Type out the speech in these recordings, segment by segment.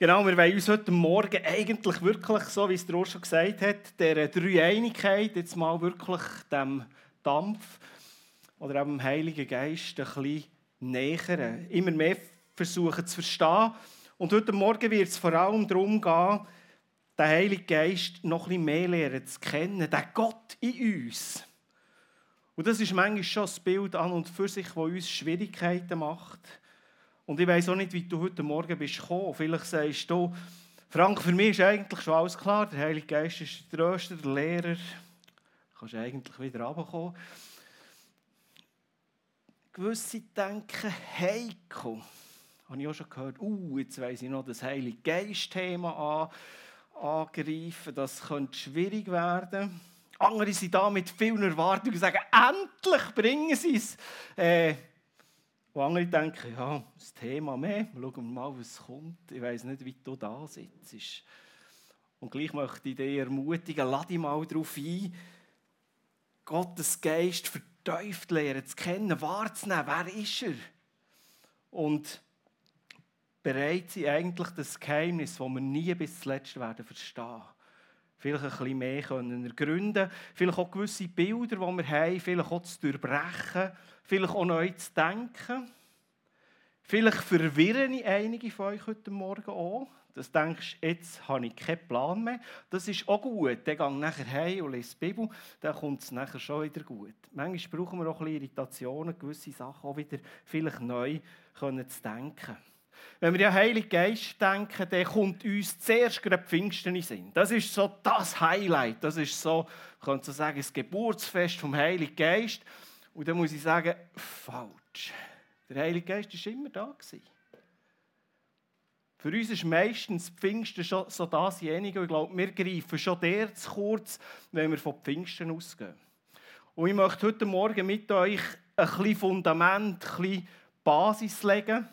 Genau, wir wollen uns heute Morgen eigentlich wirklich, so wie es der Urs schon gesagt hat, der Dreieinigkeit, jetzt mal wirklich dem Dampf oder dem Heiligen Geist ein bisschen nähern. Immer mehr versuchen zu verstehen. Und heute Morgen wird es vor allem darum gehen, den Heiligen Geist noch ein bisschen mehr lernen zu kennen, den Gott in uns. Und das ist manchmal schon das Bild an und für sich, das uns Schwierigkeiten macht. Und ich weiß auch nicht, wie du heute Morgen bist gekommen. Vielleicht sagst du, Frank, für mich ist eigentlich schon alles klar. Der Heilige Geist ist der Tröster, der Lehrer. Du kannst eigentlich wieder runterkommen. Gewisse denken, Heiko, habe ich auch schon gehört, uh, jetzt weiss ich noch das Heilige Geist-Thema an, angreifen. Das könnte schwierig werden. Andere sind da mit vielen Erwartungen und sagen, endlich bringen sie es. Äh, und andere denken, ja, das Thema mehr, schauen wir mal, was kommt. Ich weiß nicht, wie du da sitzt. Und gleich möchte ich dich ermutigen, lade dich mal darauf ein, Gottes Geist vertieft lernen, zu kennen, wahrzunehmen, wer ist er? Und bereit sein, eigentlich das Geheimnis, das wir nie bis zuletzt werden verstehen. Vielleicht ein bisschen mehr können ergründen, vielleicht auch gewisse Bilder, die wir haben, vielleicht auch zu durchbrechen vielleicht auch neu zu denken. Vielleicht verwirren ich einige von euch heute Morgen auch. Das denkst, jetzt habe ich keinen Plan mehr. Das ist auch gut. Dann gehe nachher heim und lese die Bibel, dann kommt es nachher schon wieder gut. Manchmal brauchen wir auch ein bisschen Irritationen, gewisse Sachen auch wieder vielleicht neu können zu denken. Wenn wir an Heiligen Geist denken, dann kommt uns zuerst gerade Pfingsten in Sinn. Das ist so das Highlight. Das ist so, könnte so sagen, das Geburtsfest vom Heiligen Geist. Und dann muss ich sagen, falsch. Der Heilige Geist war immer da. Für uns ist meistens Pfingsten schon so dasjenige, und ich glaube, wir greifen schon der zu kurz, wenn wir von Pfingsten ausgehen. Und ich möchte heute Morgen mit euch ein bisschen Fundament, ein bisschen Basis legen.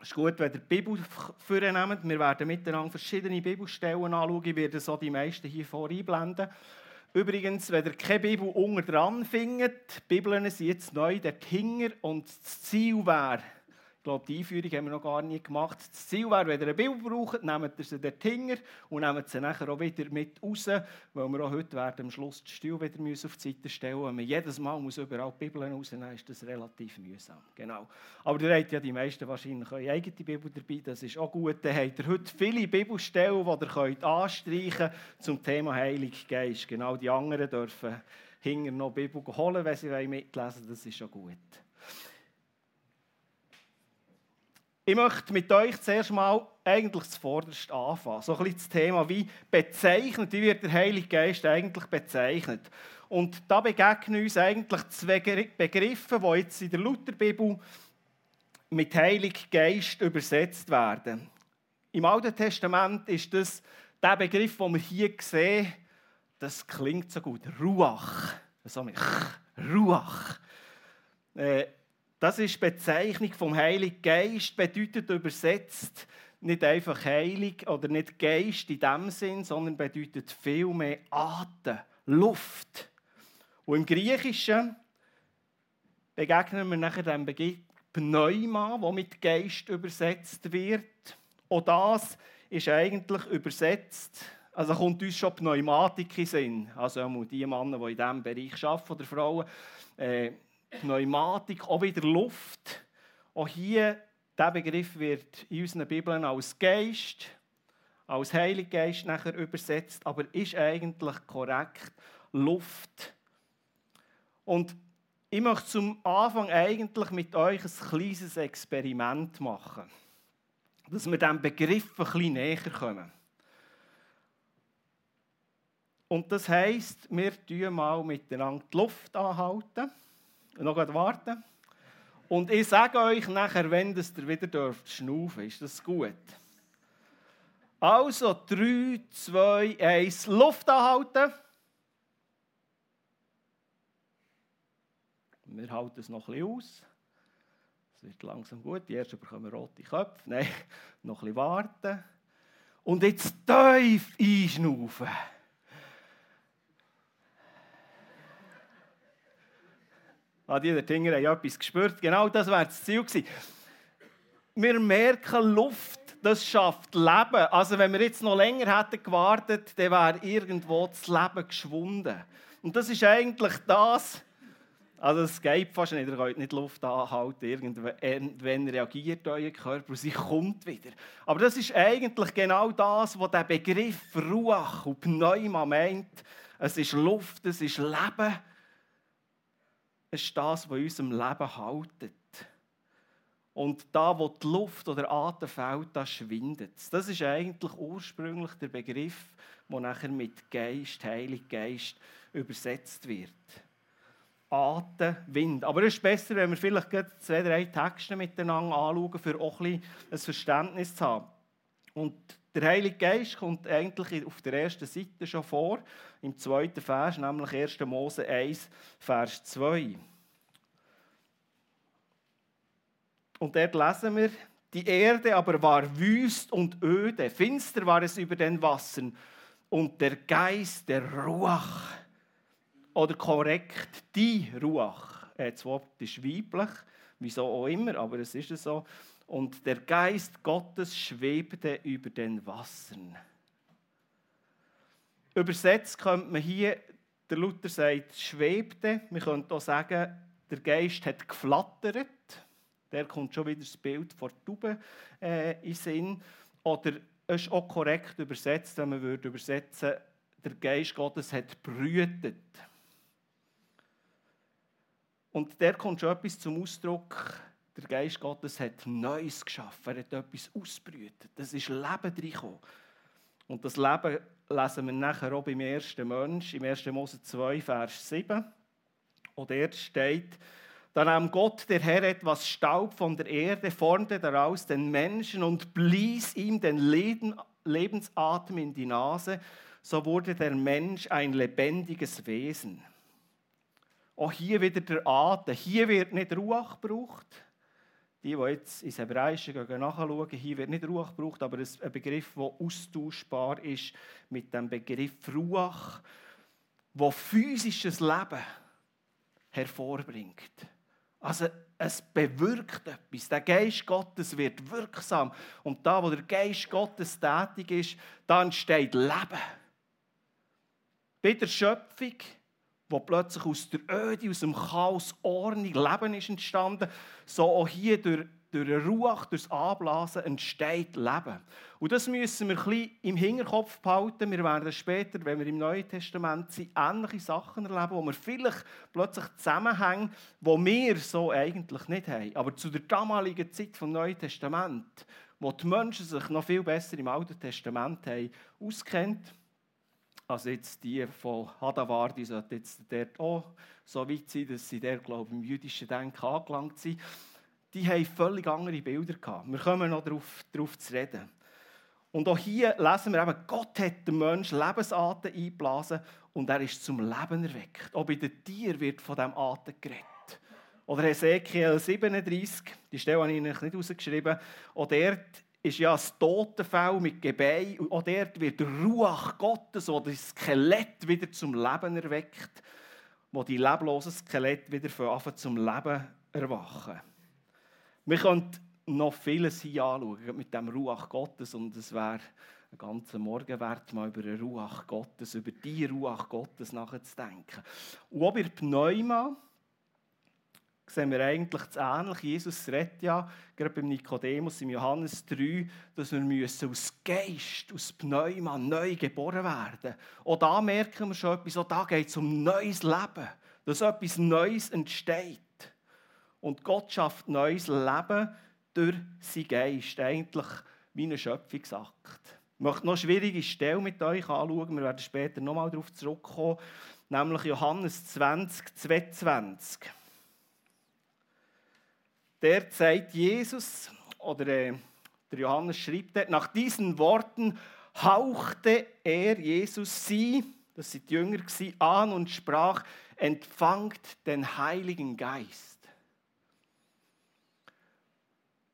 Es ist gut, wenn ihr die Bibel vornehmt. Wir werden miteinander verschiedene Bibelstellen anschauen. Ich werde so die meisten hier vor einblenden. Übrigens, wenn ihr keine Bibel unten dran findet, Bibeln sind jetzt neu der Hinger und das Ziel wäre, glaube, die Einführung haben wir noch gar nicht gemacht. Das Ziel wäre, wenn ihr eine Bibel braucht, nehmt ihr sie dort hinten und nehmt sie nachher auch wieder mit raus, weil wir auch heute werden am Schluss die Stuhl wieder auf die Seite stellen Wenn man jedes Mal muss überall die Bibeln rausnehmen ist das relativ mühsam. Genau. Aber ihr habt ja die meisten wahrscheinlich eure eigene Bibel dabei, das ist auch gut. Dann habt ihr heute viele Bibelstellen, die ihr anstreichen könnt zum Thema Heilig Geist. Genau, die anderen dürfen hinten noch Bibel holen, wenn sie mitlesen wollen, das ist schon gut. Ich möchte mit euch zuerst mal eigentlich zuvorderst anfangen. So ein bisschen das Thema, wie bezeichnet, wie wird der Heilige Geist eigentlich bezeichnet. Und da begegnen uns eigentlich zwei Begriffe, die jetzt in der Lutherbibel mit Heilig Geist übersetzt werden. Im Alten Testament ist das der Begriff, den wir hier sehen, das klingt so gut. Ruach. So mit Ruach. Äh, das ist die Bezeichnung vom Heiligen Geist, bedeutet übersetzt nicht einfach heilig oder nicht Geist in dem Sinn, sondern bedeutet viel mehr Atem, Luft. Und im Griechischen begegnen wir nachher dem Begriff Pneuma, wo mit Geist übersetzt wird. Auch das ist eigentlich übersetzt, also kommt uns schon Pneumatik in Sinn. Also die Männer, die in diesem Bereich arbeiten, oder Frauen, äh, Pneumatik, auch wieder Luft. Auch hier, dieser Begriff wird in unseren Bibeln als Geist, als Heiliger Geist nachher übersetzt, aber ist eigentlich korrekt Luft. Und ich möchte zum Anfang eigentlich mit euch ein kleines Experiment machen, dass wir diesem Begriff ein bisschen näher kommen. Und das heisst, wir tun mal miteinander die Luft anhalten noch warten. Und ich sage euch nachher, wenn ihr wieder dürft schnaufen, ist das gut. Also 3, 2, 1, Luft anhalten. Wir halten es noch bisschen aus. Es wird langsam gut. Die ersten bekommen rote Köpfe. Nein, noch bisschen warten. Und jetzt tief einschnaufen. Ah, die Dinger haben etwas gespürt. Genau das wäre das Ziel gewesen. Wir merken, Luft das schafft Leben. Also wenn wir jetzt noch länger hätten gewartet, dann wäre irgendwo das Leben geschwunden. Und das ist eigentlich das, also es geht fast nicht, ihr könnt nicht Luft anhalten, irgendwann reagiert euer Körper und sie kommt wieder. Aber das ist eigentlich genau das, was der Begriff Ruach und Pneuma meint. Es ist Luft, es ist Leben. Es ist das, was unserem Leben haltet. Und da, wo die Luft oder Atem fällt, da schwindet es. Das ist eigentlich ursprünglich der Begriff, der nachher mit Geist, Heilig Geist übersetzt wird. Atem, Wind. Aber es ist besser, wenn wir vielleicht zwei, drei Texte miteinander anschauen, für auch ein, ein Verständnis zu haben. Und der Heilige Geist kommt eigentlich auf der ersten Seite schon vor, im zweiten Vers, nämlich 1. Mose 1, Vers 2. Und dort lesen wir, die Erde aber war wüst und öde, finster war es über den Wassern und der Geist der Ruach oder korrekt, die Ruach. Äh, das Wort ist weiblich, wieso auch immer, aber es ist so. Und der Geist Gottes schwebte über den Wassern. Übersetzt könnte man hier, der Luther sagt, schwebte. Man könnte auch sagen, der Geist hat geflattert. Der kommt schon wieder das Bild von Tauben äh, in Sinn. Oder es ist auch korrekt übersetzt, wenn man würde übersetzen der Geist Gottes hat brütet. Und der kommt schon etwas zum Ausdruck. Der Geist Gottes hat Neues geschaffen. Er hat etwas ausbrütet. Das ist Leben reingekommen. Und das Leben lesen wir nachher auch beim ersten Mensch, im 1. Mose 2, Vers 7. Und dort steht, da nahm Gott, der Herr, etwas Staub von der Erde, formte daraus den Menschen und blies ihm den Lebensatem in die Nase. So wurde der Mensch ein lebendiges Wesen. Auch hier wieder der Atem. Hier wird nicht Ruach gebraucht. Die, die jetzt ins Hebräische gehen, nachschauen, hier wird nicht Ruach gebraucht, aber ein Begriff, der austauschbar ist mit dem Begriff Ruach, wo physisches Leben hervorbringt. Also es bewirkt etwas. Der Geist Gottes wird wirksam. Und da, wo der Geist Gottes tätig ist, da entsteht Leben. Bei der Schöpfung wo plötzlich aus der Öde, aus dem Chaos Ordnung, Leben ist entstanden, so auch hier durch, durch eine durch das Anblasen entsteht Leben. Und das müssen wir ein bisschen im Hinterkopf behalten. Wir werden später, wenn wir im Neuen Testament sind, ähnliche Sachen erleben, wo wir vielleicht plötzlich zusammenhängen, wo wir so eigentlich nicht haben. Aber zu der damaligen Zeit des Neuen Testaments, wo die Menschen sich noch viel besser im Alten Testament haben auskennt, also jetzt die von Hadavar, die sollten jetzt dort auch so weit sein, dass sie der, glaube ich, im jüdischen Denken angelangt sind. Die haben völlig andere Bilder gehabt. Wir kommen noch darauf, darauf zu reden. Und auch hier lesen wir eben, Gott hat den Menschen Lebensatem eingeblasen und er ist zum Leben erweckt. Auch bei den Tieren wird von diesem Atem geredet. Oder Ezekiel 37, die Stelle habe ich nicht rausgeschrieben, auch dort ist ja das Totenfell mit Gebein. Und auch dort wird der Ruach Gottes, wo das Skelett wieder zum Leben erweckt, wo die leblosen Skelett wieder anfangen zum Leben erwachen. Wir können noch vieles hier anschauen mit dem Ruach Gottes und es wäre ein ganzer Morgen wert, mal über den Ruach Gottes, über die Ruach Gottes nachzudenken. Und auch bei Pneuma, sehen wir eigentlich das Ähnliche. Jesus redet ja, gerade beim Nikodemus im Johannes 3, dass wir müssen aus Geist, aus Pneuma neu geboren werden. Auch da merken wir schon etwas, auch da geht es um neues Leben, dass etwas Neues entsteht. Und Gott schafft neues Leben durch seinen Geist, eigentlich wie ein Schöpfungsakt. Ich möchte noch eine schwierige Stelle mit euch anschauen, wir werden später nochmal darauf zurückkommen, nämlich Johannes 20, 22 der sagt Jesus, oder äh, der Johannes schreibt dort, nach diesen Worten hauchte er Jesus sie, das sind die Jünger, an und sprach, empfangt den Heiligen Geist.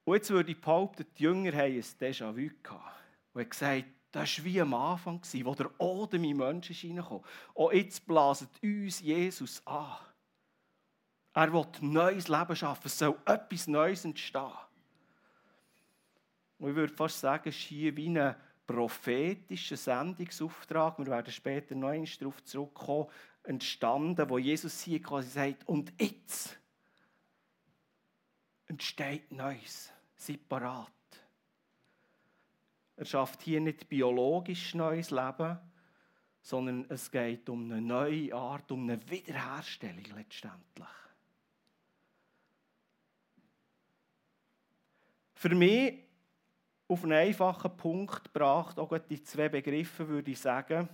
Und jetzt würde ich behaupten, die Jünger haben ein Déjà-vu gehabt. Und er gesagt, das war wie am Anfang, wo der Odem in Menschen hineinkam. Und jetzt blaset uns Jesus an. Er will neues Leben schaffen. Es soll etwas Neues entstehen. Und ich würde fast sagen, es ist hier wie ein prophetischer Sendungsauftrag, wir werden später noch einmal darauf zurückkommen, entstanden, wo Jesus hier quasi sagt, und jetzt entsteht Neues, separat. Er schafft hier nicht biologisch neues Leben, sondern es geht um eine neue Art, um eine Wiederherstellung letztendlich. Für mich auf einen einfachen Punkt gebracht, auch die zwei Begriffe würde ich sagen,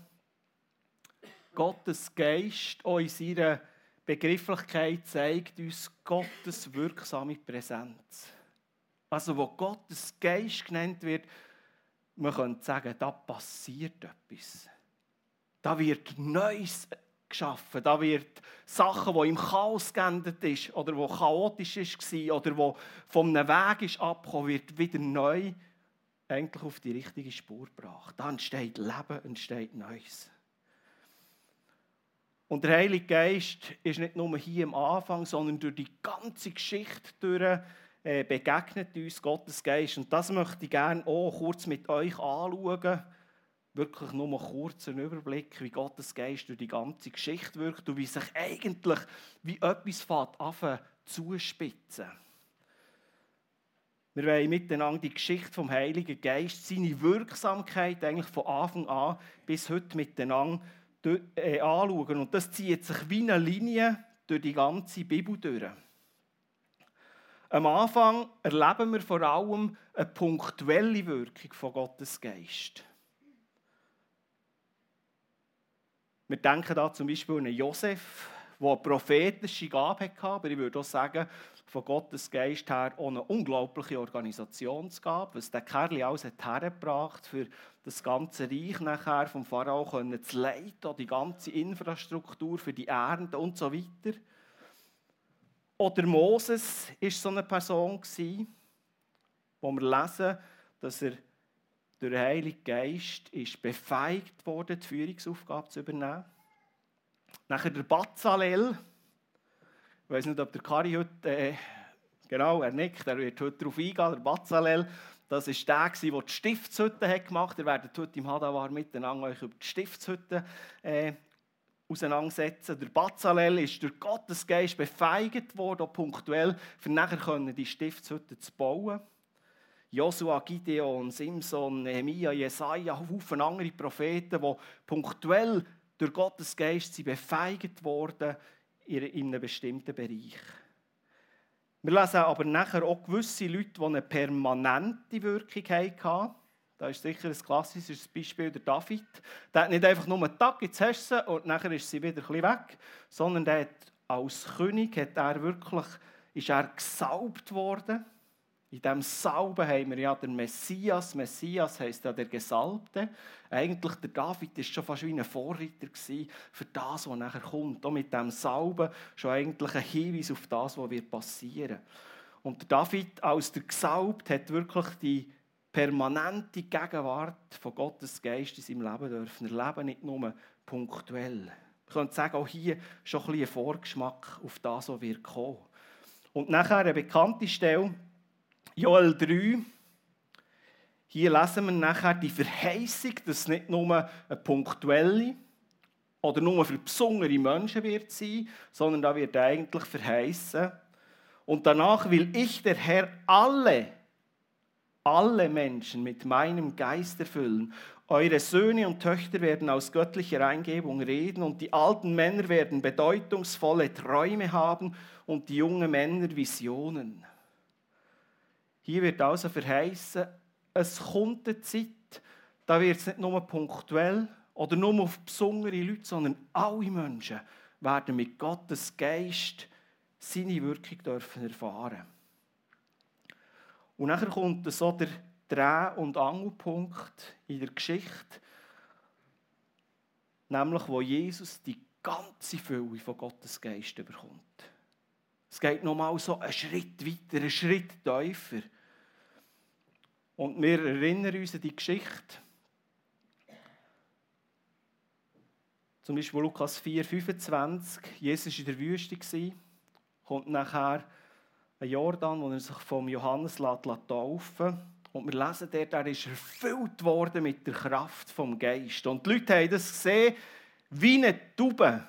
Gottes Geist auch in seiner Begrifflichkeit zeigt uns Gottes wirksame Präsenz. Also wo Gottes Geist genannt wird, man könnte sagen, da passiert etwas. Da wird Neues geschaffen. Da wird Sachen, die im Chaos geendet ist oder wo chaotisch war oder wo einem Weg ist abgekommen, wird wieder neu eigentlich auf die richtige Spur gebracht. Da entsteht Leben, entsteht Neues. Und der Heilige Geist ist nicht nur hier am Anfang, sondern durch die ganze Geschichte durch äh, begegnet uns Gottes Geist. Und das möchte ich gerne auch kurz mit euch anschauen. Wirklich nur mal kurz einen Überblick, wie Gottes Geist durch die ganze Geschichte wirkt und wie sich eigentlich wie etwas fährt an zuspitzen. Wir wollen miteinander die Geschichte vom Heiligen Geist, seine Wirksamkeit eigentlich von Anfang an bis heute miteinander äh, anschauen. Und das zieht sich wie eine Linie durch die ganze Bibel durch. Am Anfang erleben wir vor allem eine punktuelle Wirkung von Gottes Geist. Wir denken da zum Beispiel an Josef, der eine prophetische Gabe hatte, aber ich würde auch sagen, von Gottes Geist her auch eine unglaubliche Organisationsgabe, was der Kerl alles hat hergebracht für das ganze Reich nachher vom Pharao zu leiten, die ganze Infrastruktur für die Ernte und so weiter. Oder Moses war so eine Person, wo wir lesen, dass er durch den Heiligen Geist ist befeigt wurde, die Führungsaufgabe zu übernehmen. Nachher der Bazalel. Ich weiß nicht, ob der Kari heute, äh, genau, er nickt, er wird heute darauf eingehen. Der Bazalel, das war der, der die Stiftshütte gemacht hat. Ihr werdet heute im Hadawar miteinander euch über die Stiftshütte äh, auseinandersetzen. Der Bazalel ist durch Gottes Geist befeigt worden, punktuell, für nachher die Stiftshütte zu bauen. Josua, Gideon, Simson, Nehemiah, Jesaja, Haufen andere Propheten, die punktuell durch Gottes Geist sind befeigt worden in einem bestimmten Bereich. Wir lesen aber nachher auch gewisse Leute, die eine permanente Wirkung hatten. Das ist sicher ein klassisches Beispiel der David. Der hat nicht einfach nur einen Tag, jetzt hast und nachher ist sie wieder ein bisschen weg, sondern der hat als König hat er wirklich, ist er gesalbt worden. In diesem Salben haben wir ja den Messias. Messias heisst ja der Gesalbte. Eigentlich der David war schon fast wie ein Vorreiter für das, was nachher kommt. Auch mit diesem Salben schon eigentlich ein Hinweis auf das, was wird passieren. Und der David als der Gesalbt hat wirklich die permanente Gegenwart von Gottes Geist in seinem Leben dürfen erleben, nicht nur punktuell. Ich könnte sagen, auch hier schon ein, ein Vorgeschmack auf das, was wir kommen. Und nachher eine bekannte Stelle, Joel 3. Hier lesen wir nachher die Verheißung, dass es nicht nur eine punktuelle oder nur für besondere Menschen wird sein, sondern da wird eigentlich verheißen. Und danach will ich, der Herr, alle alle Menschen mit meinem Geist erfüllen. Eure Söhne und Töchter werden aus göttlicher Eingebung reden und die alten Männer werden bedeutungsvolle Träume haben und die jungen Männer Visionen. Hier wird also verheißen, es kommt eine Zeit, da wird es nicht nur punktuell oder nur auf besondere Leute, sondern alle Menschen werden mit Gottes Geist seine Wirkung dürfen erfahren und nachher kommt so der Dreh- und Angelpunkt in der Geschichte, nämlich wo Jesus die ganze Fülle von Gottes Geist bekommt. Es geht nochmal so einen Schritt weiter, einen Schritt tiefer. Und wir erinnern uns an die Geschichte. Zum Beispiel Lukas 4, 25. Jesus war in der Wüste, kommt nachher ein Jordan, wo er sich vom Johannes taufen Und wir lesen dort, er ist erfüllt worden mit der Kraft vom Geist. Und die Leute haben das gesehen wie eine Taube.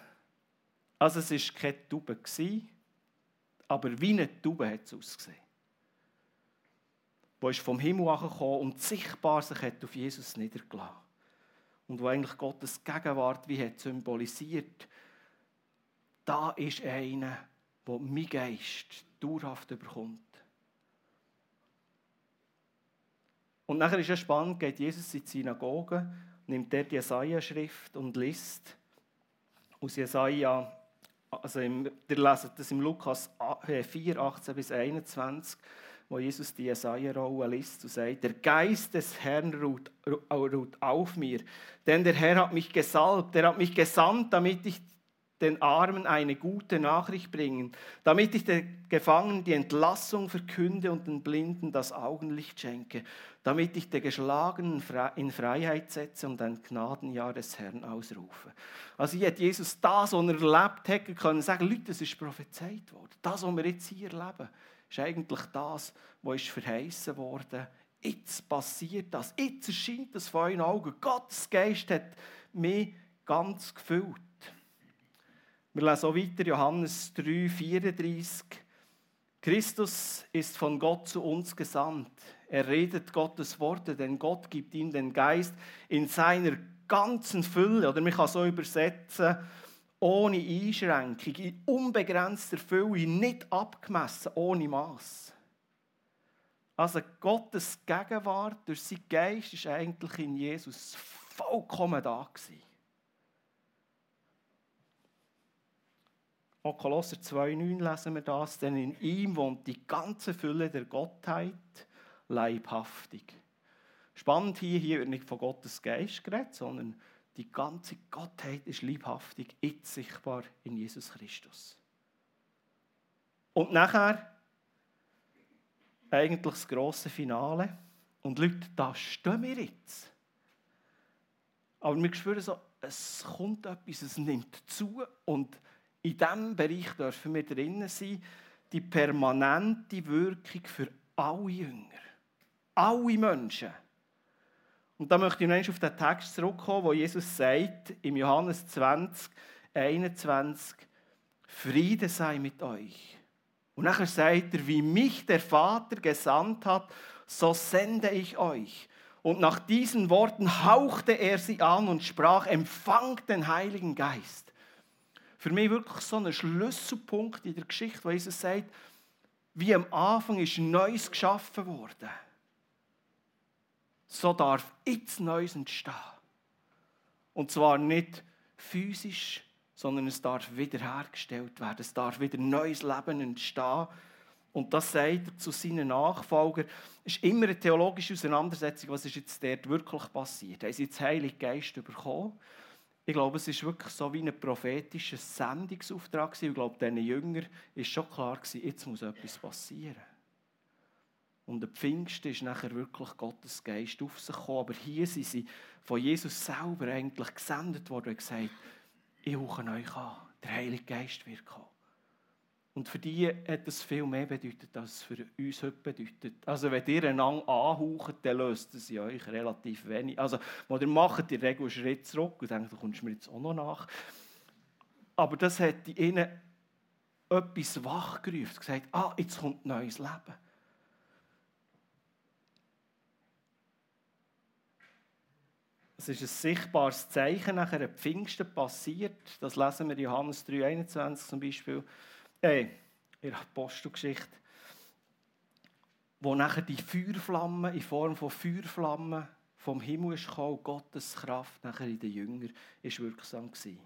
Also es war keine Taube, aber wie eine Taube hat es ausgesehen. Wo ist vom Himmel angekommen und sichtbar sich hat auf Jesus niedergelassen. Und wo eigentlich Gottes Gegenwart wie hat symbolisiert, da ist einer, der mein Geist dauerhaft überkommt. Und nachher ist es spannend, geht Jesus in die Synagoge, nimmt dort die Jesaja-Schrift und liest aus Jesaja, also im, ihr leset das im Lukas 4, 18 bis 21, wo Jesus die Jesaja-Rolle liest und sagt, der Geist des Herrn ruht, ruht auf mir, denn der Herr hat mich gesalbt, er hat mich gesandt, damit ich den Armen eine gute Nachricht bringen, damit ich den Gefangenen die Entlassung verkünde und den Blinden das Augenlicht schenke, damit ich den Geschlagenen in Freiheit setze und ein Gnadenjahr des Herrn ausrufe. Also hier hat Jesus das, was er erlebt hat, können sagen, Leute, das ist prophezeit worden. Das, was wir jetzt hier erleben, ist eigentlich das, was verheißen worden. Jetzt passiert das, jetzt erscheint das vor euren Augen. Gottes Geist hat mich ganz gefüllt. Wir lesen auch weiter Johannes 3, 34. Christus ist von Gott zu uns gesandt. Er redet Gottes Worte, denn Gott gibt ihm den Geist in seiner ganzen Fülle. Oder man kann so übersetzen, ohne Einschränkung, in unbegrenzter Fülle, nicht abgemessen, ohne Maß. Also Gottes Gegenwart durch seinen Geist ist eigentlich in Jesus vollkommen da gewesen. Auch Kolosser 2,9 lesen wir das, denn in ihm wohnt die ganze Fülle der Gottheit leibhaftig. Spannend hier, hier wird nicht von Gottes Geist geredet, sondern die ganze Gottheit ist leibhaftig, jetzt sichtbar in Jesus Christus. Und nachher eigentlich das grosse Finale. Und Leute, da stehen wir jetzt. Aber wir spüren so, es kommt etwas, es nimmt zu und in diesem Bereich dürfen wir drinnen sein, die permanente Wirkung für alle Jünger, alle Menschen. Und da möchte ich noch auf den Text zurückkommen, wo Jesus sagt, im Johannes 20, 21, Friede sei mit euch. Und nachher sagt er, wie mich der Vater gesandt hat, so sende ich euch. Und nach diesen Worten hauchte er sie an und sprach, empfangt den Heiligen Geist für mich wirklich so ein Schlüsselpunkt in der Geschichte, wo Jesus sagt, wie am Anfang ist Neues geschaffen worden. So darf jetzt Neues entstehen. Und zwar nicht physisch, sondern es darf wiederhergestellt werden. Es darf wieder neues Leben entstehen. Und das sagt er zu seinen Nachfolgern. Es ist immer eine theologische Auseinandersetzung, was ist jetzt dort wirklich passiert. Haben sie jetzt Heilig Geist bekommen? Ich glaube, es ist wirklich so wie ein prophetischer Sendungsauftrag. Ich glaube, diesen Jüngern war schon klar, jetzt muss etwas passieren. Und der Pfingsten ist nachher wirklich Gottes Geist auf sich gekommen. Aber hier sind sie von Jesus selber eigentlich gesendet worden und gesagt, ich rufe euch an, der Heilige Geist wird kommen. Und für die hat das viel mehr bedeutet, als es für uns heute bedeutet. Also wenn ihr einander anhaucht, dann löst es euch relativ wenig. Also, ihr macht, ihr Regel einen Schritt zurück und denkt, du kommst mir jetzt auch noch nach. Aber das hat ihnen etwas wachgerufen, gesagt, ah, jetzt kommt neues Leben. Es ist ein sichtbares Zeichen nach einer Pfingsten passiert. Das lesen wir in Johannes 3,21 zum Beispiel äh, in der Apostelgeschichte, wo nachher die Feuerflamme in Form von Feuerflammen vom Himmel ist gekommen, Gottes Kraft nachher in den Jüngern ist wirksam gewesen.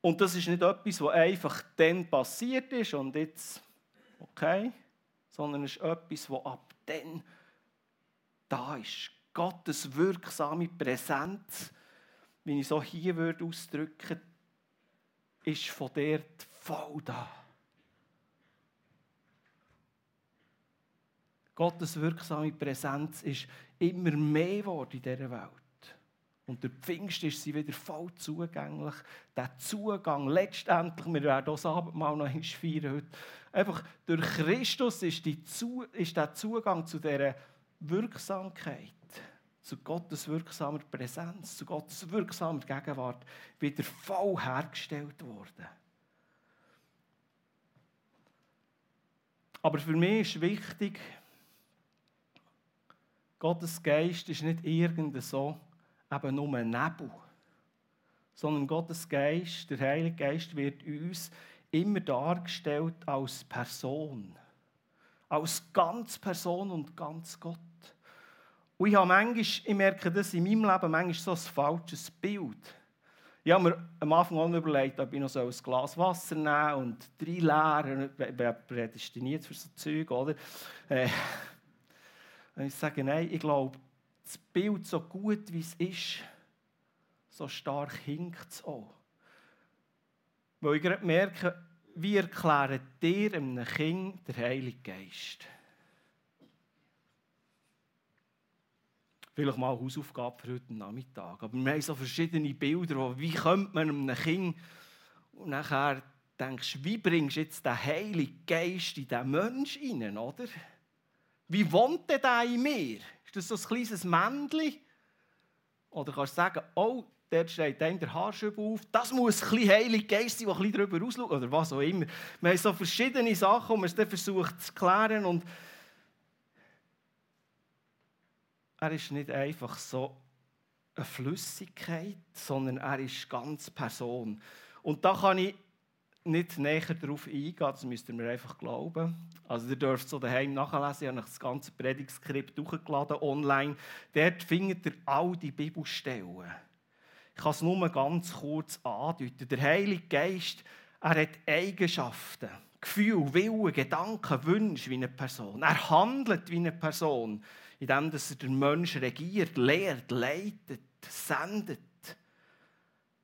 Und das ist nicht etwas, was einfach dann passiert ist und jetzt, okay, sondern es ist etwas, was ab dann da ist. Gottes wirksame Präsenz, wie ich so hier würde ausdrücken ist von dort voll da. Gottes wirksame Präsenz ist immer mehr geworden in dieser Welt. Und der Pfingst ist sie wieder voll zugänglich. Der Zugang, letztendlich, wir werden das Abendmahl noch feiern heute, einfach durch Christus ist, die ist der Zugang zu dieser Wirksamkeit, zu Gottes wirksamer Präsenz, zu Gottes wirksamer Gegenwart wieder voll hergestellt worden. Aber für mich ist wichtig, Gottes Geist ist nicht irgendein so eben nur ein Nebel, sondern Gottes Geist, der Heilige Geist, wird uns immer dargestellt als Person. Als ganz Person und ganz Gott. Und ich habe manchmal, ich merke das in meinem Leben, manchmal so ein falsches Bild. Ich habe mir am Anfang auch überlegt, ob ich noch ein Glas Wasser nehmen und drei leeren, bin prädestiniert für so Zeug, oder? Äh, und ich sage, nein, ich glaube, das Bild so gut wie es ist, so stark hinkt es auch. Weil ich gerade merke, wie erklärt dir einem Kind der Heilige Geist? Vielleicht mal eine Hausaufgabe für heute Nachmittag. Aber wir haben so verschiedene Bilder, wie könnte man einem Kind und nachher denkst du, wie bringst du jetzt den Heiligen Geist in diesen Menschen hinein, oder? Wie wohnt der da in mir? Ist das so ein kleines Männchen? Oder kannst du sagen, oh, dort steht einem der Haarschub auf, das muss ein bisschen Heilig Geist sein, der ein bisschen ausschaut, oder was auch immer. Wir haben so verschiedene Sachen, man es dann versucht zu klären und er ist nicht einfach so eine Flüssigkeit, sondern er ist ganz Person. Und da kann ich nicht näher darauf eingehen, das müsst ihr mir einfach glauben. Also ihr dürft so daheim nachlesen, ich habe das ganze Predigtskript durchgeladen online. Dort findet ihr all die Bibelstellen. Ich kann es nur ganz kurz andeuten. Der Heilige Geist, er hat Eigenschaften, Gefühle, Willen, Gedanken, Wünsche wie eine Person. Er handelt wie eine Person, indem er den Menschen regiert, lehrt, leitet, sendet.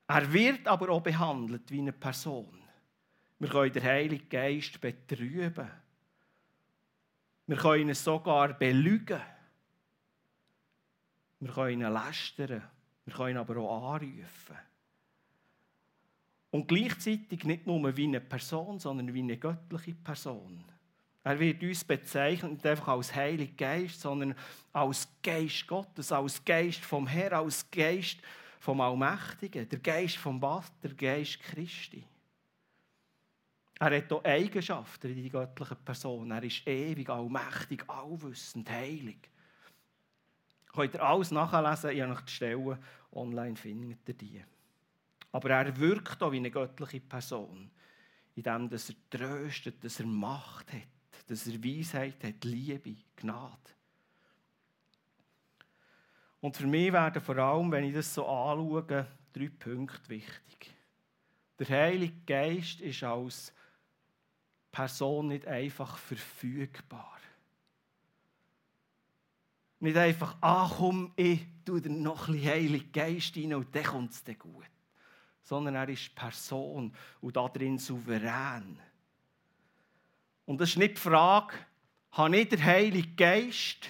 Er wird aber auch behandelt wie eine Person. Wir können den Heiligen Geist betrüben. Wir können ihn sogar belügen. Wir können ihn lästern. Wir können ihn aber auch anrufen. Und gleichzeitig nicht nur wie eine Person, sondern wie eine göttliche Person. Er wird uns bezeichnet nicht einfach als Heiliger Geist, sondern als Geist Gottes, als Geist vom Herrn, als Geist vom Allmächtigen, der Geist vom Was, der Geist Christi. Er hat auch Eigenschaften in die göttliche Person. Er ist ewig, allmächtig, allwissend, heilig. Könnt ihr alles nachlesen, ich habe noch die Stellen online findet ihr die. Aber er wirkt auch wie eine göttliche Person, indem er tröstet, dass er Macht hat, dass er Weisheit hat, Liebe, Gnade. Und für mich werden vor allem, wenn ich das so anschaue, drei Punkte wichtig. Der Heilige Geist ist als Person nicht einfach verfügbar. Nicht einfach, ach komm, ich tue dir noch ein bisschen Heilig Geist rein und dann kommt es dir gut. Sondern er ist Person und darin souverän. Und das ist nicht die Frage, habe ich den Heiligen Geist,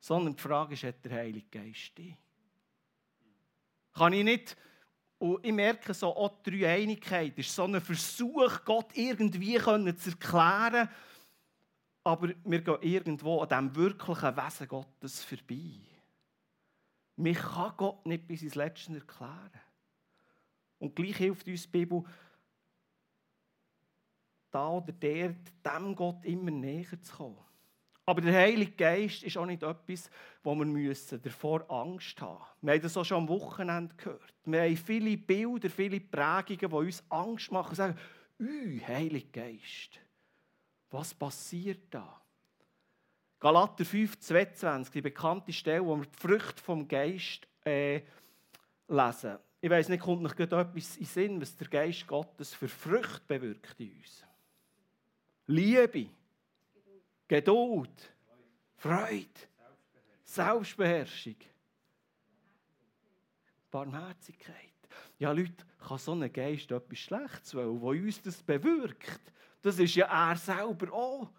sondern die Frage ist, hat der Heilige Geist dich? Kann ich nicht und ich merke so, auch die Dreieinigkeit ist so ein Versuch, Gott irgendwie zu erklären, aber wir gehen irgendwo an dem wirklichen Wesen Gottes vorbei. Mir kann Gott nicht bis ins Letzte erklären. Und gleich hilft uns die Bibel, da oder dort, dem Gott immer näher zu kommen. Aber der Heilige Geist ist auch nicht etwas, wo wir müssen davor Angst haben müssen. Wir haben das auch schon am Wochenende gehört. Wir haben viele Bilder, viele Prägungen, die uns Angst machen und sagen, Ui, Heilige Geist, was passiert da? Galater 5, 22, die bekannte Stelle, wo wir die Früchte vom Geist äh, lesen. Ich weiß nicht, kommt noch etwas in Sinn, was der Geist Gottes für Früchte bewirkt in uns? Liebe. Geduld, Freude, Selbstbeherrschung, Barmherzigkeit. Ja, Leute, kann so ein Geist etwas Schlechtes wollen, wo uns das bewirkt? Das ist ja er selber auch.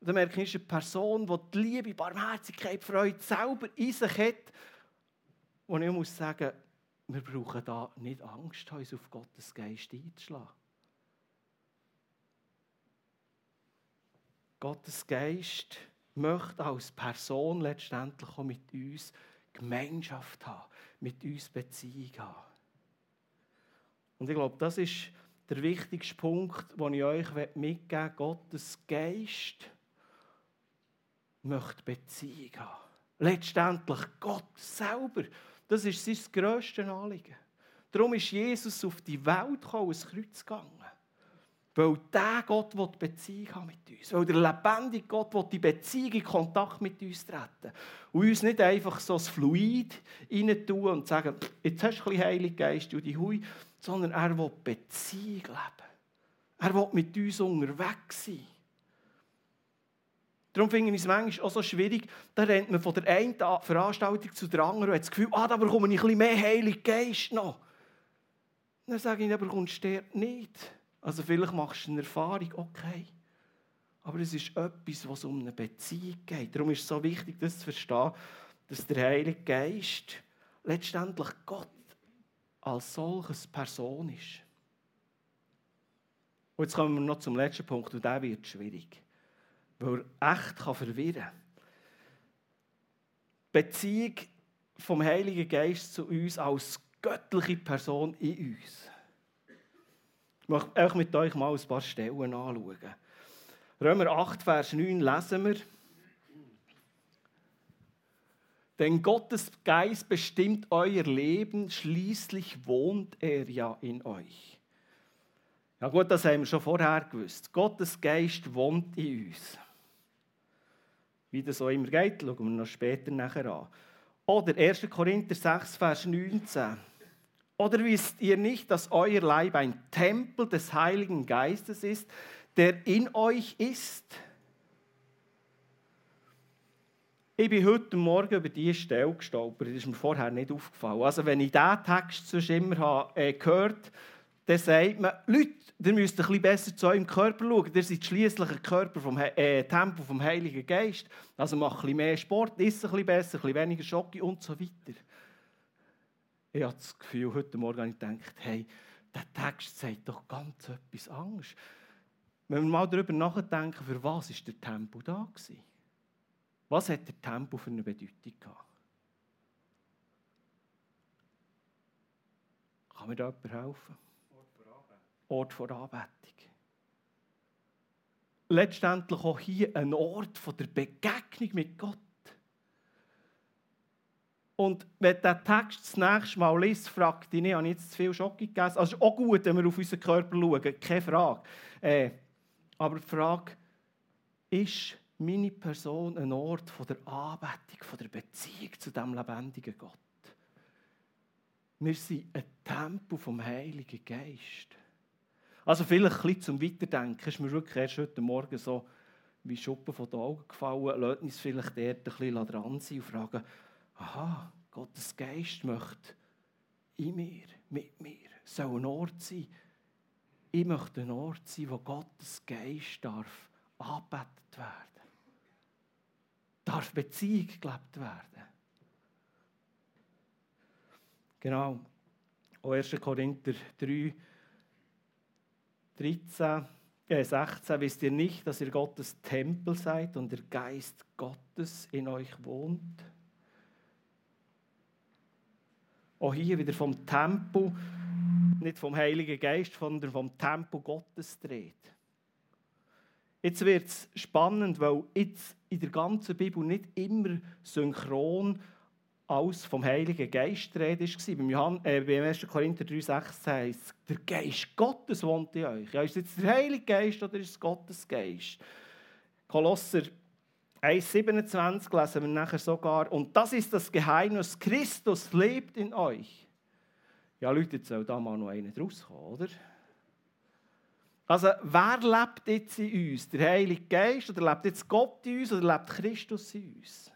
Da merke ich, eine Person, die die Liebe, Barmherzigkeit, Freude selber in sich hat wo ich muss sagen, wir brauchen da nicht Angst, uns auf Gottes Geist einzuschlagen. Gottes Geist möchte als Person letztendlich auch mit uns Gemeinschaft haben, mit uns Beziehung haben. Und ich glaube, das ist der wichtigste Punkt, den ich euch mitgeben möchte. Gottes Geist möchte Beziehung haben. Letztendlich Gott selber. Das ist sein grösstes Anliegen. Darum ist Jesus auf die Welt gekommen, ins Kreuz gegangen. Weil der Gott will Beziehung haben mit uns. Weil der lebendige Gott will die Beziehung in Kontakt mit uns treten. Und uns nicht einfach so das Fluid rein tun und sagen, jetzt hast du ein bisschen Heilig Geist und die Hui, sondern er will Beziehung leben. Er will mit uns unterwegs sein. Darum finde ich es manchmal auch so schwierig, da rennt man von der einen Veranstaltung zu der anderen und hat das Gefühl, ah, da bekomme ich ein bisschen mehr Heilig Geist noch. dann sage ich, aber kommst du nicht. Also vielleicht machst du eine Erfahrung, okay. Aber es ist etwas, was um eine Beziehung geht. Darum ist es so wichtig, das zu verstehen, dass der Heilige Geist letztendlich Gott als solches Person ist. Und jetzt kommen wir noch zum letzten Punkt, und der wird schwierig. Weil er echt kann verwirren kann. Beziehung vom Heiligen Geist zu uns als göttliche Person in uns. Möchte auch mit euch mal ein paar Stellen anschauen. Römer 8, Vers 9 lesen wir. Denn Gottes Geist bestimmt euer Leben, schließlich wohnt er ja in euch. Ja gut, das haben wir schon vorher gewusst. Gottes Geist wohnt in uns. Wie das auch immer geht, schauen wir noch später nachher an. Oder 1. Korinther 6, Vers 19. Oder wisst ihr nicht, dass euer Leib ein Tempel des Heiligen Geistes ist, der in euch ist? Ich bin heute Morgen über diese Stelle gestolpert. Das ist mir vorher nicht aufgefallen. Also, wenn ich diesen Text sonst immer habe, äh, gehört dann sagt man, Leute, ihr müsst ein bisschen besser zu eurem Körper schauen. Ihr seid schließlich ein Körper vom äh, Tempel vom Heiligen Geist. Also macht ein bisschen mehr Sport, isst ein bisschen besser, ein bisschen weniger Schocke und so weiter. Ich habe das Gefühl, heute Morgen habe ich gedacht, hey, der Text sagt doch ganz etwas Angst. Wenn wir mal darüber nachdenken, für was ist der Tempel da gewesen? Was hat der Tempel für eine Bedeutung gehabt? Kann mir da jemand helfen? Ort vor Anbetung. Letztendlich auch hier ein Ort von der Begegnung mit Gott. Und wenn du Text das nächste Mal liest, fragt dich nicht, habe ich jetzt zu viel Schocke gegessen? Also ist auch gut, wenn wir auf unseren Körper schauen, keine Frage. Äh, aber die Frage, ist meine Person ein Ort von der Anbetung, von der Beziehung zu dem lebendigen Gott? Wir sind ein Tempel vom Heiligen Geist. Also vielleicht ein bisschen zum Weiterdenken. Ist mir wirklich erst heute Morgen so wie Schuppen von den Augen gefallen. Lasst uns vielleicht dort ein bisschen dran sein und fragen, aha, Gottes Geist möchte in mir, mit mir, soll ein Ort sein. Ich möchte ein Ort sein, wo Gottes Geist darf angebetet werden. Darf Beziehung gelebt werden. Genau. Auch 1. Korinther 3, 13, äh 16, wisst ihr nicht, dass ihr Gottes Tempel seid und der Geist Gottes in euch wohnt? Auch hier wieder vom Tempel, nicht vom Heiligen Geist, sondern vom Tempel Gottes dreht. Jetzt wird es spannend, weil jetzt in der ganzen Bibel nicht immer synchron alles vom Heiligen Geist rede war. Beim, äh, beim 1. Korinther 3,16 heißt es, der Geist Gottes wohnt in euch. Ja, ist es jetzt der Heilige Geist oder ist es Gottes Geist? Kolosser 1,27 lesen wir nachher sogar. Und das ist das Geheimnis, Christus lebt in euch. Ja, Leute, jetzt soll da mal noch einer rauskommen, oder? Also, wer lebt jetzt in uns? Der Heilige Geist oder lebt jetzt Gott in uns oder lebt Christus in uns?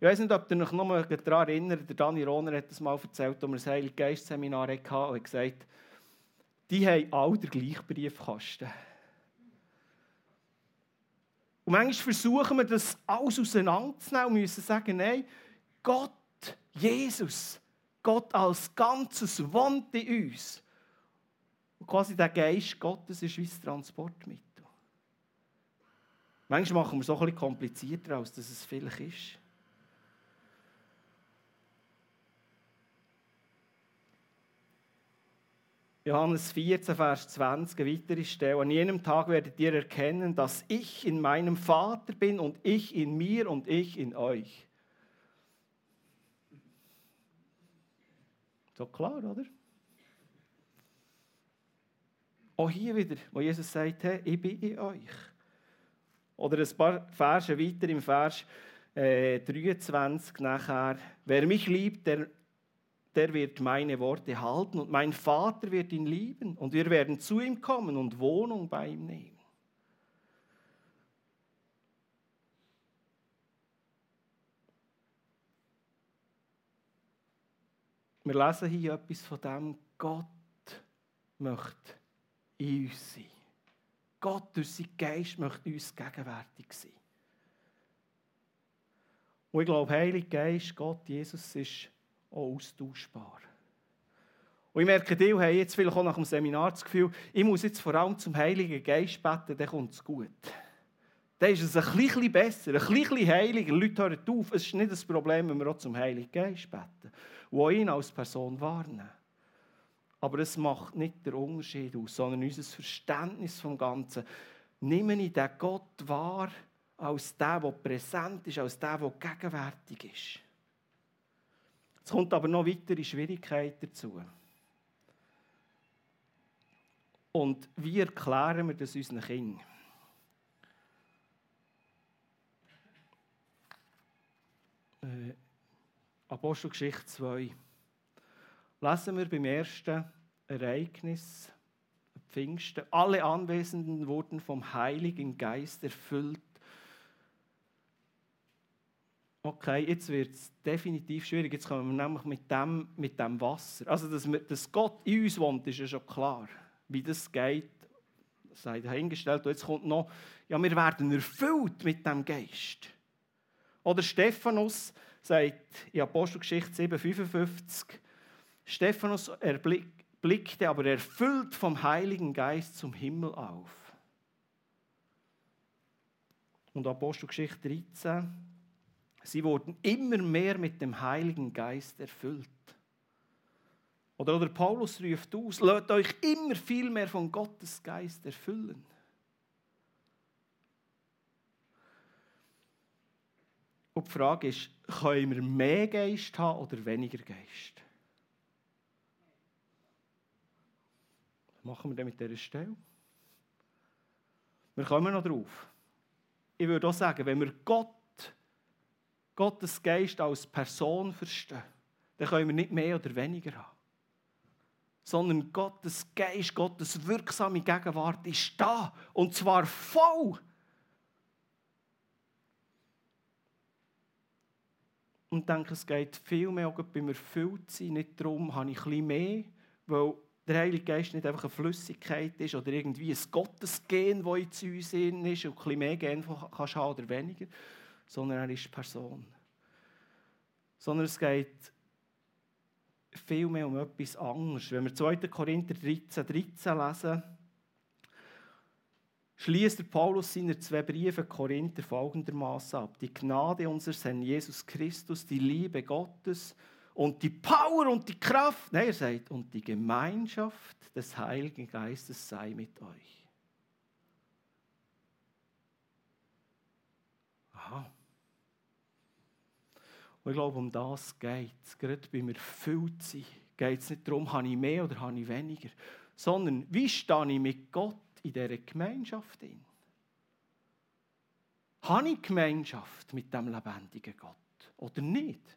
Ich weiß nicht, ob ihr euch noch daran erinnert, der Dani Rohner hat das mal erzählt, als wir ein Heilige Geist Seminar hatten und hat gesagt, die haben alle den gleichen Briefkasten. Und manchmal versuchen wir, das alles auseinanderzunehmen und müssen sagen, nein, Gott Jesus, Gott als Ganzes wohnt in uns. Und quasi der Geist Gottes ist wie das Transportmittel. Manchmal machen wir es so ein bisschen komplizierter, als dass es vielleicht ist. Johannes 14, Vers 20, eine weitere Stelle. An jenem Tag werdet ihr erkennen, dass ich in meinem Vater bin und ich in mir und ich in euch. So klar, oder? Auch hier wieder, wo Jesus sagt, hey, ich bin in euch. Oder ein paar Verse weiter im Vers äh, 23 nachher. Wer mich liebt, der der wird meine Worte halten und mein Vater wird ihn lieben und wir werden zu ihm kommen und Wohnung bei ihm nehmen. Wir lesen hier etwas von dem, Gott möchte in uns sein. Gott durch seinen Geist möchte uns gegenwärtig sein. Und ich glaube, Heiliger Geist, Gott, Jesus ist auch austauschbar. Und ich merke, die haben jetzt vielleicht auch nach dem Seminar das Gefühl, ich muss jetzt vor allem zum Heiligen Geist beten, dann kommt es gut. Dann ist es ein bisschen besser, ein bisschen heiliger. Leute hören auf, es ist nicht das Problem, wenn wir auch zum Heiligen Geist beten und ihn als Person wahrnehmen. Aber es macht nicht den Unterschied aus, sondern unser Verständnis vom Ganzen. Nehmen ich den Gott wahr als der, der präsent ist, als der, der gegenwärtig ist. Es kommt aber noch weitere Schwierigkeiten dazu. Und wie erklären wir das unseren Kindern? Äh, Apostelgeschichte 2. Lesen wir beim ersten Ereignis, Pfingsten. Alle Anwesenden wurden vom Heiligen Geist erfüllt okay, jetzt wird es definitiv schwierig. Jetzt kommen wir nämlich mit dem, mit dem Wasser. Also, dass, wir, dass Gott in uns wohnt, ist ja schon klar. Wie das geht, sei dahingestellt. Und jetzt kommt noch, ja, wir werden erfüllt mit dem Geist. Oder Stephanus sagt in Apostelgeschichte 7,55, Stephanus erblickte aber erfüllt vom Heiligen Geist zum Himmel auf. Und Apostelgeschichte 13, Sie wurden immer mehr mit dem Heiligen Geist erfüllt. Oder, oder Paulus ruft aus, lasst euch immer viel mehr von Gottes Geist erfüllen. Und die Frage ist, können wir mehr Geist haben oder weniger Geist? Was machen wir denn mit dieser Stelle? Wir kommen noch drauf. Ich würde auch sagen, wenn wir Gott Gottes Geist als Person verstehen, dann können wir nicht mehr oder weniger haben. Sondern Gottes Geist, Gottes wirksame Gegenwart ist da. Und zwar voll. Und ich denke, es geht viel mehr auch beim Erfülltsein, nicht darum, habe ich bisschen mehr, weil der Heilige Geist nicht einfach eine Flüssigkeit ist oder irgendwie ein Gottesgen, das in uns ist und ein bisschen mehr Gen kannst haben oder weniger, sondern er ist Person. Sondern es geht vielmehr um etwas anderes. Wenn wir 2. Korinther 13, 13 lesen, schließt Paulus seine zwei Briefe Korinther folgendermaßen ab. Die Gnade unseres Herrn Jesus Christus, die Liebe Gottes und die Power und die Kraft, nein, er sagt, und die Gemeinschaft des Heiligen Geistes sei mit euch. Aha. Und ich glaube, um das geht es. Gerade beim Erfülltsein geht es nicht darum, habe ich mehr oder habe ich weniger, sondern wie stehe ich mit Gott in dieser Gemeinschaft in? Habe ich Gemeinschaft mit dem lebendigen Gott oder nicht?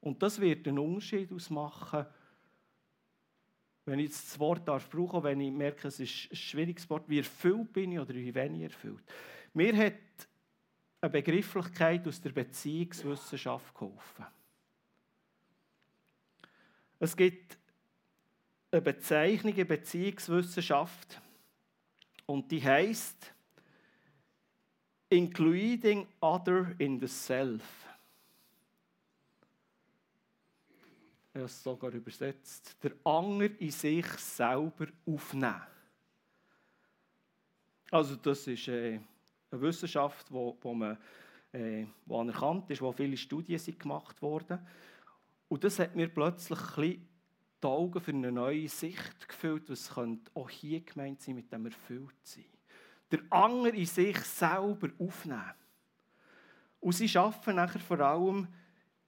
Und das wird einen Unterschied ausmachen, wenn ich das Wort darf brauchen, wenn ich merke, es ist ein schwieriges Wort, wie erfüllt bin ich oder wie wenig erfüllt. Mir hat eine Begrifflichkeit aus der Beziehungswissenschaft geholfen. Es gibt eine Bezeichnung in Beziehungswissenschaft und die heißt Including Other in the Self. habe es sogar übersetzt, der Anger in sich selber aufnehmen. Also das ist äh, eine Wissenschaft, wo, wo, man, äh, wo anerkannt ist, wo viele Studien sind gemacht wurden. Und das hat mir plötzlich ein bisschen die Augen für eine neue Sicht gefüllt, was könnte auch hier gemeint sein, mit dem erfüllt sein. Der Anger in sich selber aufnehmen. Und sie arbeiten nachher vor allem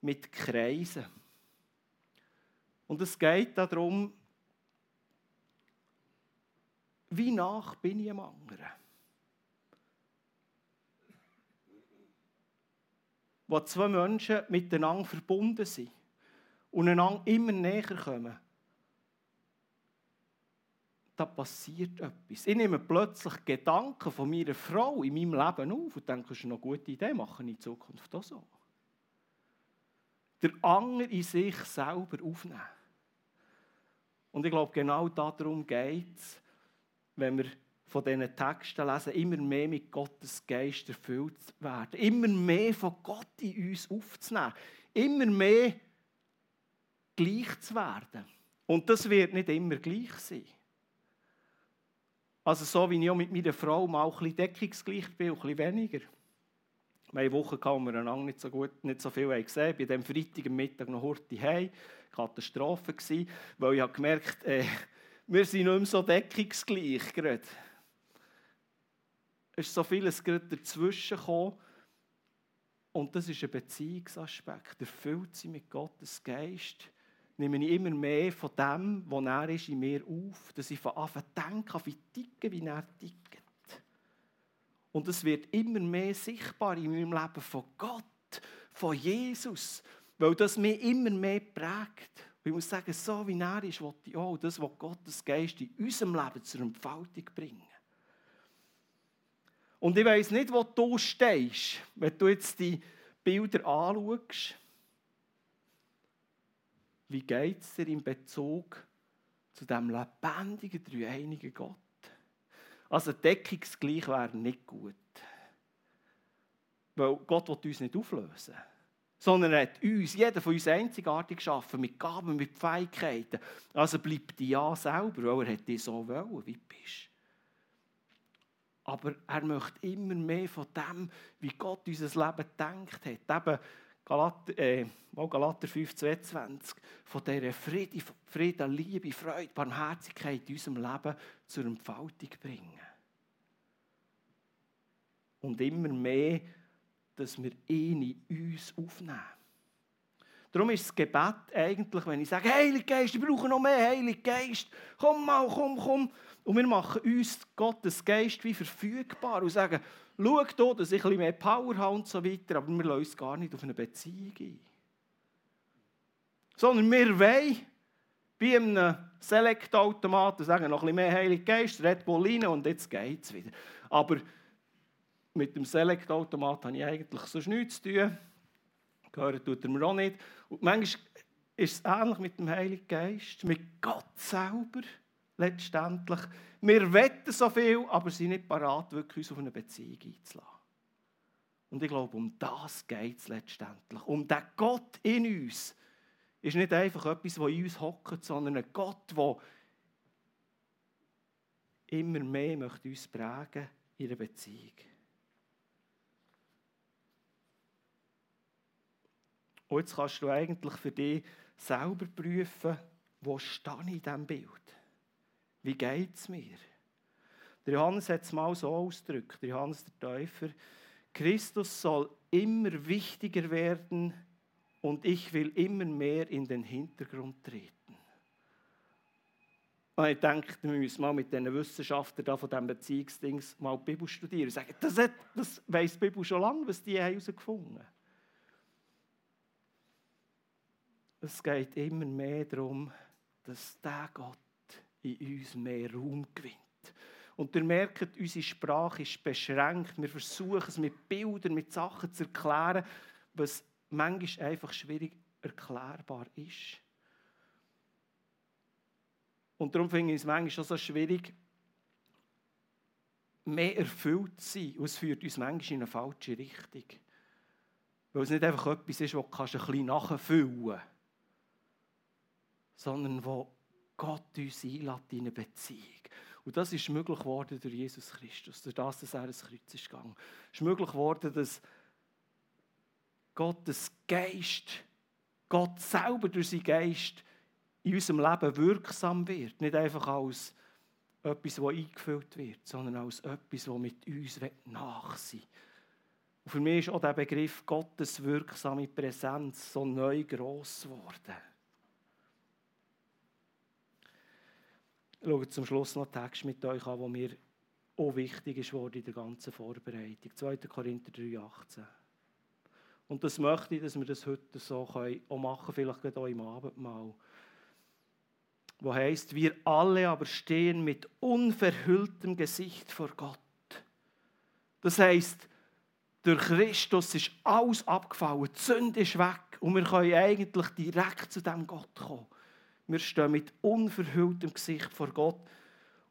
mit Kreisen. Und es geht darum, wie nach bin ich am anderen? Wo zwei Menschen miteinander verbunden sind und einander immer näher kommen, da passiert etwas. Ich nehme plötzlich Gedanken von meiner Frau in meinem Leben auf und denke, das ist eine gute Idee, machen wir in Zukunft auch so. Der Anger in sich selber aufnehmen. Und ich glaube, genau darum geht es, wenn wir von diesen Texten lesen, immer mehr mit Gottes Geist erfüllt werden. Immer mehr von Gott in uns aufzunehmen. Immer mehr gleich zu werden. Und das wird nicht immer gleich sein. Also so wie ich auch mit meiner Frau mal ein bisschen deckungsgleich bin, ein bisschen weniger. Wir hatten Wochen, wo wir einander nicht so, gut, nicht so viel gesehen haben. War am Freitag Mittag noch heute heim. Katastrophe gewesen, weil ich habe gemerkt äh, wir sind nicht mehr so deckungsgleich gerade. Es ist so vieles gerade dazwischen gekommen. Und das ist ein Beziehungsaspekt. Erfüllt sie mit Gottes Geist nehme ich immer mehr von dem, was er ist, in mir auf, dass ich von Anfang an denke, wie ticken, wie er tickt. Und es wird immer mehr sichtbar in meinem Leben von Gott, von Jesus, weil das mich immer mehr prägt. Ich muss sagen, so wie er ist, will ich auch das, was Gottes Geist in unserem Leben zur Entfaltung bringen. Und ich weiß nicht, wo du stehst, wenn du jetzt die Bilder anschaust. Wie geht es dir in Bezug zu dem lebendigen, dreieinigen Gott? Also deckungsgleich wäre nicht gut. Weil Gott will uns nicht auflösen. Sondern er hat uns, jeder von uns einzigartig geschaffen, mit Gaben, mit Fähigkeiten. Also bleibt die ja selber, weil er hat dich so wollen, wie du bist. Aber er möchte immer mehr von dem, wie Gott unser Leben denkt hat. Eben, Galater, äh, Galater 5, 22, von dieser Friede, Frieden, Liebe, Freude, Barmherzigkeit in unserem Leben zur Entfaltung bringen. Und immer mehr, dass wir ihn in uns aufnehmen. Darum ist das Gebet eigentlich, wenn ich sage, Heilige Geist, ich brauche noch mehr Heilige Geist, komm mal, komm, komm. Und wir machen uns Gottes Geist wie verfügbar und sagen, schau hier, dass ich ein bisschen mehr Power habe und so weiter, aber wir lassen uns gar nicht auf eine Beziehung ein. Sondern wir wollen bei einem Select-Automaten sagen, noch ein bisschen mehr Heilige Geist, Red Bull rein und jetzt geht es wieder. Aber mit dem Select-Automat habe ich eigentlich sonst nichts zu tun. Gehören tut er mir auch nicht. Und manchmal ist es ähnlich mit dem Heiligen Geist, mit Gott selber letztendlich. Wir wetten so viel, aber sind nicht parat, wirklich uns auf eine Beziehung einzulassen. Und ich glaube, um das geht es letztendlich. Um den Gott in uns. Ist nicht einfach etwas, das in uns hockt, sondern ein Gott, der immer mehr möchte uns prägen in einer Beziehung. Und jetzt kannst du eigentlich für dich selber prüfen, wo stehe ich in diesem Bild? Wie geht es mir? Der Johannes hat es mal so ausgedrückt, der Johannes der Täufer. Christus soll immer wichtiger werden und ich will immer mehr in den Hintergrund treten. Und ich denke, wir müssen mal mit diesen Wissenschaftlern da von diesem Beziehungsdings mal die Bibel studieren. Sagen, das, hat, das weiss die Bibel schon lange, was die herausgefunden haben. Es geht immer mehr darum, dass der Gott in uns mehr Raum gewinnt. Und ihr merkt, unsere Sprache ist beschränkt. Wir versuchen es mit Bildern, mit Sachen zu erklären, was manchmal einfach schwierig erklärbar ist. Und darum finde ich es manchmal auch so schwierig, mehr erfüllt zu sein. Und es führt uns manchmal in eine falsche Richtung. Weil es nicht einfach etwas ist, das du ein bisschen nachfüllen kannst sondern wo Gott uns einlädt in eine Beziehung. Und das ist möglich geworden durch Jesus Christus, durch das, dass er ins Kreuz ist gegangen. Es ist möglich geworden, dass Gottes Geist, Gott selber durch seinen Geist in unserem Leben wirksam wird. Nicht einfach als etwas, das eingefüllt wird, sondern als etwas, das mit uns nach sein Und für mich ist auch der Begriff Gottes wirksame Präsenz so neu gross geworden. Schaue zum Schluss noch einen Text mit euch an, der mir auch wichtig ist in der ganzen Vorbereitung. 2. Korinther 3, 18. Und das möchte ich, dass wir das heute so können, auch machen, vielleicht gerade auch im Abendmahl. Wo heißt, wir alle aber stehen mit unverhülltem Gesicht vor Gott. Das heißt, durch Christus ist alles abgefallen, die Sünde ist weg und wir können eigentlich direkt zu dem Gott kommen. Wir stehen mit unverhülltem Gesicht vor Gott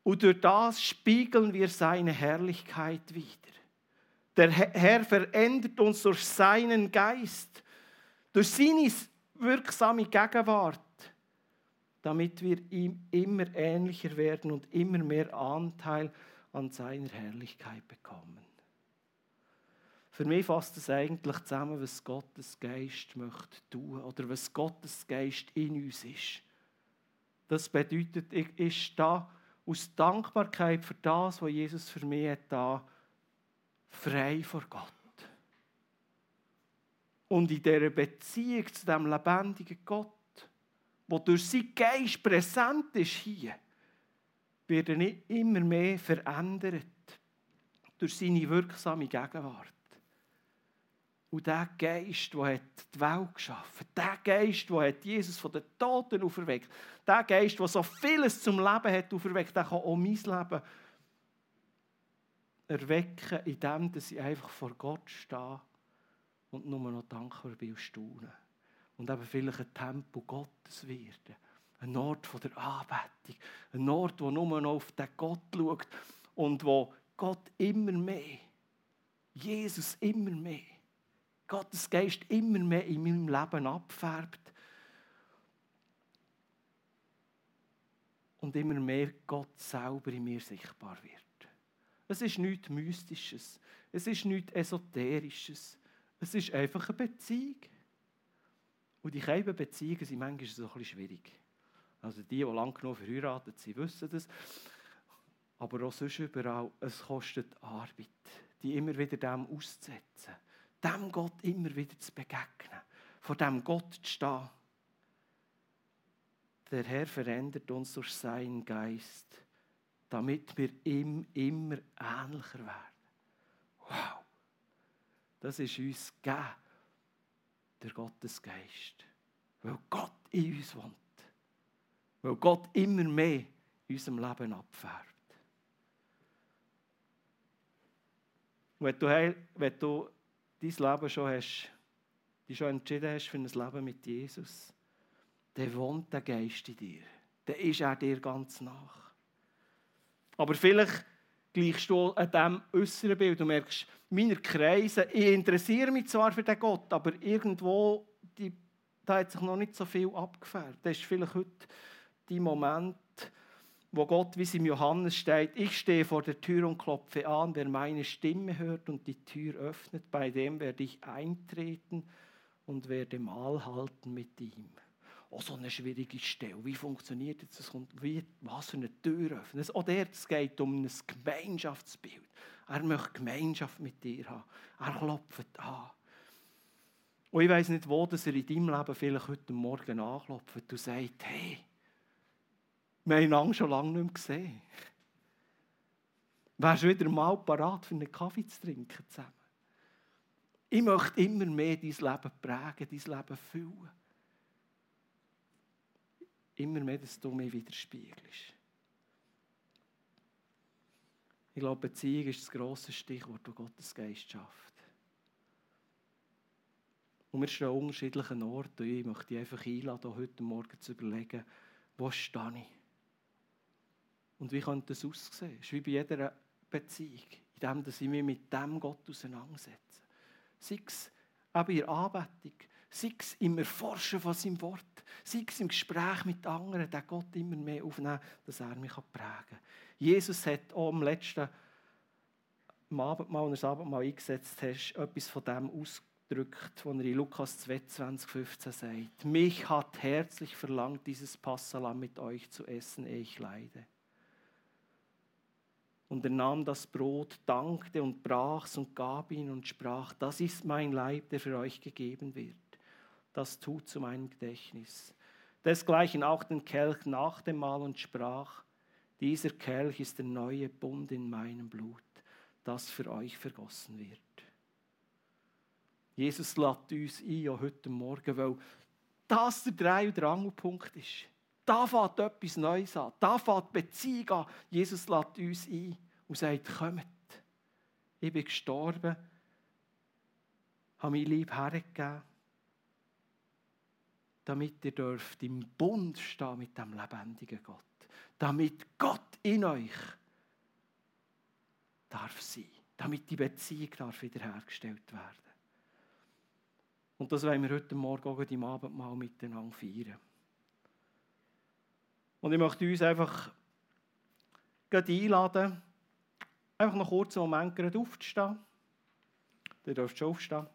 und durch das spiegeln wir seine Herrlichkeit wieder. Der Herr verändert uns durch seinen Geist, durch seine wirksame Gegenwart, damit wir ihm immer ähnlicher werden und immer mehr Anteil an seiner Herrlichkeit bekommen. Für mich fasst es eigentlich zusammen, was Gottes Geist möchte tun oder was Gottes Geist in uns ist. Das bedeutet, ich ist da aus Dankbarkeit für das, was Jesus für mich hat, da frei vor Gott. Und in dieser Beziehung zu dem lebendigen Gott, wo durch sein Geist präsent ist hier, wird er nicht immer mehr verändert durch seine wirksame Gegenwart. Und der Geist, der die Welt geschaffen hat, der Geist, der Jesus von den Toten auferweckt, der Geist, der so vieles zum Leben hat auferweckt, der kann auch mein Leben erwecken, indem ich einfach vor Gott stehe und nur noch dankbar bin und staune. Und eben vielleicht ein Tempel Gottes werden. Ein Ort der Anbetung. Ein Ort, wo nur noch auf den Gott schaut und wo Gott immer mehr, Jesus immer mehr, Gottes Geist immer mehr in meinem Leben abfärbt. Und immer mehr Gott selber in mir sichtbar wird. Es ist nichts Mystisches. Es ist nichts Esoterisches. Es ist einfach eine Beziehung. Und die kleinen Beziehungen sind manchmal so ein bisschen schwierig. Also die, die lang genug verheiratet sind, wissen das. Aber auch sonst überall, es kostet Arbeit, die immer wieder dem auszusetzen dem Gott immer wieder zu begegnen, vor dem Gott zu stehen. Der Herr verändert uns durch seinen Geist, damit wir ihm immer ähnlicher werden. Wow! Das ist uns gegeben, der Gottesgeist. Weil Gott in uns wohnt. Weil Gott immer mehr in unserem Leben abfärbt. Wenn du, wenn du dein Leben schon hast, dich schon entschieden hast für ein Leben mit Jesus, dann wohnt der Geist in dir. Dann ist er dir ganz nach. Aber vielleicht gleichst du an diesem äußeren Bild. Du merkst, meine Kreise, ich interessiere mich zwar für den Gott, aber irgendwo, die, da hat sich noch nicht so viel abgefärbt. Das ist vielleicht heute die Moment, wo Gott, wie es im Johannes steht, ich stehe vor der Tür und klopfe an, wer meine Stimme hört und die Tür öffnet, bei dem werde ich eintreten und werde Mahl halten mit ihm. Oh, so eine schwierige Stelle. Wie funktioniert das? Wie, was für eine Tür öffnen? Auch der, es geht um ein Gemeinschaftsbild. Er möchte Gemeinschaft mit dir haben. Er klopft an. Und ich weiß nicht, wo dass er in deinem Leben vielleicht heute Morgen anklopft und sagt, hey, wir haben einander schon lange nicht mehr gesehen. Wärst du wieder mal parat, für einen Kaffee zu trinken zusammen? Ich möchte immer mehr dein Leben prägen, dein Leben füllen. Immer mehr, dass du mir widerspiegelst. Ich glaube, Beziehung ist das grosse Stichwort, das Gottes Geist schafft. Und wir stehen an unterschiedlichen Orten. Ich möchte dich einfach einladen, heute Morgen zu überlegen, wo stehe ich? Und wie könnte das aussehen? Es ist wie bei jeder Beziehung, in dem, dass ich mich mit dem Gott auseinandersetze. Sei es eben in der Anbetung, sei es im Erforschen von seinem Wort, Sei es im Gespräch mit anderen, den Gott immer mehr aufnehmen, dass er mich prägen kann. Jesus hat auch am letzten Abendmahl, und das Abendmahl eingesetzt hast, etwas von dem ausgedrückt, was er in Lukas 22, 15 sagt. Mich hat herzlich verlangt, dieses Passalam mit euch zu essen, ehe ich leide. Und er nahm das Brot, dankte und brach's und gab ihn und sprach, das ist mein Leib, der für euch gegeben wird. Das tut zu meinem Gedächtnis. Desgleichen auch den Kelch nach dem Mahl und sprach, dieser Kelch ist der neue Bund in meinem Blut, das für euch vergossen wird. Jesus lädt uns ein, heute Morgen, weil das der Drei- und der Angelpunkt ist. Da fängt etwas Neues an. Da fängt Beziehung an. Jesus lädt uns ein und sagt, kommt. Ich bin gestorben, habe mein Lieb hergegeben, damit ihr dürft im Bund stehen mit dem lebendigen Gott. Damit Gott in euch darf sein. Damit die Beziehung darf wiederhergestellt werden. Und das wollen wir heute Morgen auch im Abendmahl miteinander feiern. Und ich möchte uns einfach einladen, einfach noch kurz einen Moment aufzustehen. Ihr dürft schon aufstehen.